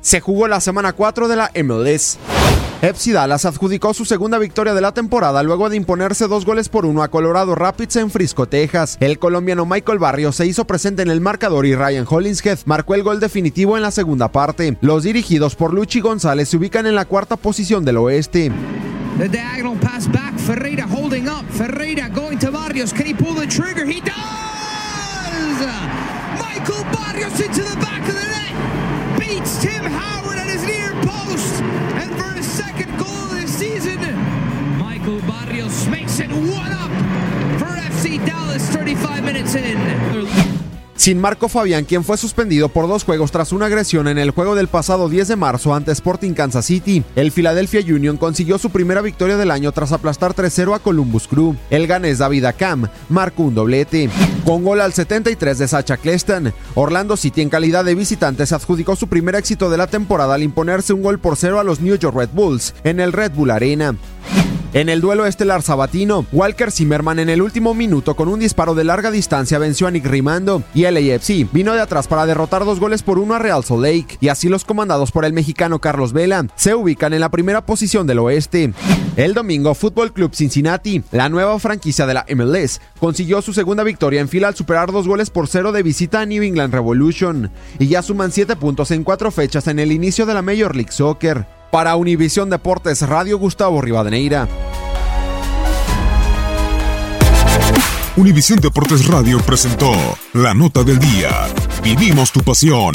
Se jugó la semana 4 de la MLS. FC Dallas adjudicó su segunda victoria de la temporada luego de imponerse dos goles por uno a Colorado Rapids en Frisco, Texas. El colombiano Michael Barrios se hizo presente en el marcador y Ryan Hollingshead marcó el gol definitivo en la segunda parte. Los dirigidos por Luchi González se ubican en la cuarta posición del oeste. The diagonal pass back, Ferreira holding up, Ferreira going to Barrios, can he pull the trigger? He does! Makes it one up for FC Dallas 35 minutes in. Sin Marco Fabián, quien fue suspendido por dos juegos tras una agresión en el juego del pasado 10 de marzo ante Sporting Kansas City, el Philadelphia Union consiguió su primera victoria del año tras aplastar 3-0 a Columbus Crew. El ganés David Akam marcó un doblete. Con gol al 73 de Sacha Klestan, Orlando City en calidad de visitante se adjudicó su primer éxito de la temporada al imponerse un gol por cero a los New York Red Bulls en el Red Bull Arena. En el duelo estelar sabatino, Walker Zimmerman en el último minuto con un disparo de larga distancia venció a Nick Rimando y el AFC vino de atrás para derrotar dos goles por uno a Real Salt Lake y así los comandados por el mexicano Carlos Vela se ubican en la primera posición del oeste. El domingo, Fútbol Club Cincinnati, la nueva franquicia de la MLS, consiguió su segunda victoria en fila al superar dos goles por cero de visita a New England Revolution y ya suman siete puntos en cuatro fechas en el inicio de la Major League Soccer. Para Univisión Deportes Radio, Gustavo Rivadeneira. Univisión Deportes Radio presentó La Nota del Día. Vivimos tu pasión.